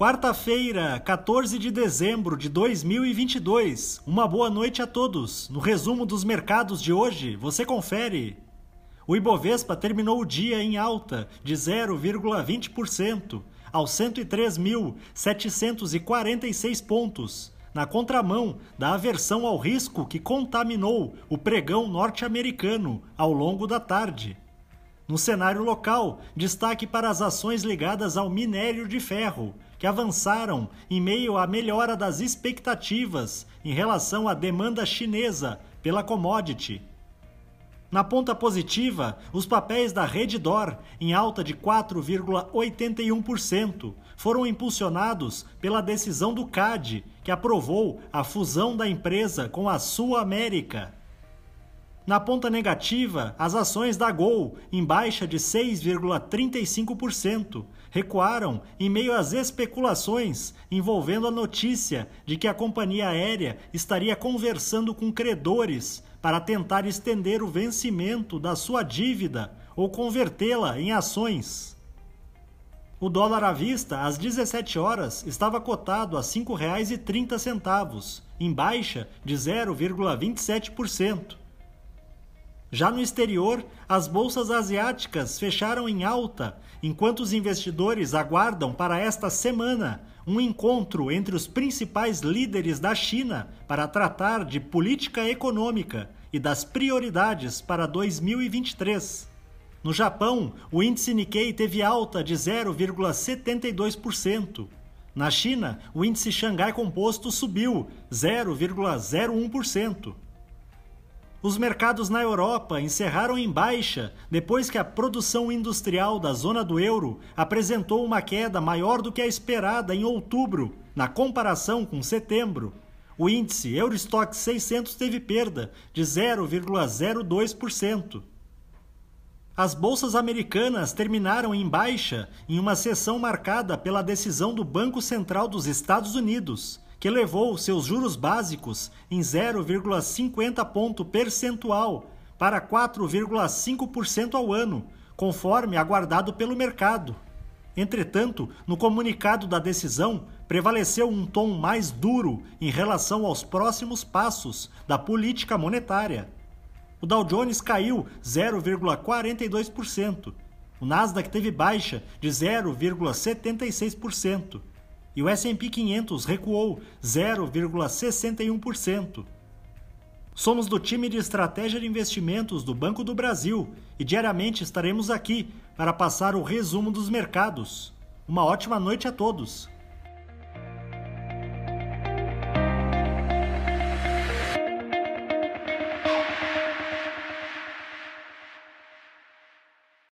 Quarta-feira, 14 de dezembro de 2022. Uma boa noite a todos. No resumo dos mercados de hoje, você confere. O Ibovespa terminou o dia em alta de 0,20% aos 103.746 pontos, na contramão da aversão ao risco que contaminou o pregão norte-americano ao longo da tarde. No cenário local, destaque para as ações ligadas ao minério de ferro, que avançaram em meio à melhora das expectativas em relação à demanda chinesa pela commodity. Na ponta positiva, os papéis da Reddor, em alta de 4,81%, foram impulsionados pela decisão do CAD, que aprovou a fusão da empresa com a Sul América. Na ponta negativa, as ações da Gol, em baixa de 6,35%, recuaram em meio às especulações envolvendo a notícia de que a companhia aérea estaria conversando com credores para tentar estender o vencimento da sua dívida ou convertê-la em ações. O dólar à vista, às 17 horas, estava cotado a R$ 5,30, em baixa de 0,27%. Já no exterior, as bolsas asiáticas fecharam em alta, enquanto os investidores aguardam para esta semana um encontro entre os principais líderes da China para tratar de política econômica e das prioridades para 2023. No Japão, o índice Nikkei teve alta de 0,72%. Na China, o índice Xangai Composto subiu 0,01%. Os mercados na Europa encerraram em baixa depois que a produção industrial da zona do euro apresentou uma queda maior do que a esperada em outubro, na comparação com setembro. O índice Eurostock 600 teve perda de 0,02%. As bolsas americanas terminaram em baixa em uma sessão marcada pela decisão do Banco Central dos Estados Unidos que elevou seus juros básicos em 0,50 ponto percentual para 4,5% ao ano, conforme aguardado pelo mercado. Entretanto, no comunicado da decisão, prevaleceu um tom mais duro em relação aos próximos passos da política monetária. O Dow Jones caiu 0,42%. O Nasdaq teve baixa de 0,76% e o S&P 500 recuou 0,61%. Somos do time de estratégia de investimentos do Banco do Brasil e diariamente estaremos aqui para passar o resumo dos mercados. Uma ótima noite a todos.